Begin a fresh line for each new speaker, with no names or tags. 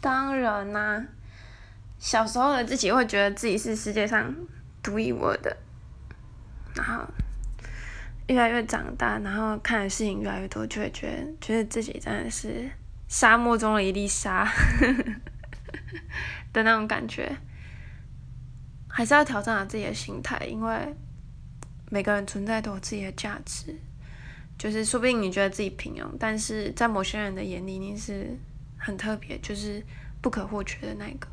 当然啦，小时候的自己会觉得自己是世界上独一无二的，然后越来越长大，然后看的事情越来越多，就会觉得觉得自己真的是沙漠中的一粒沙 的那种感觉。还是要挑战下自己的心态，因为每个人存在都有自己的价值。就是说不定你觉得自己平庸，但是在某些人的眼里你是很特别，就是不可或缺的那个。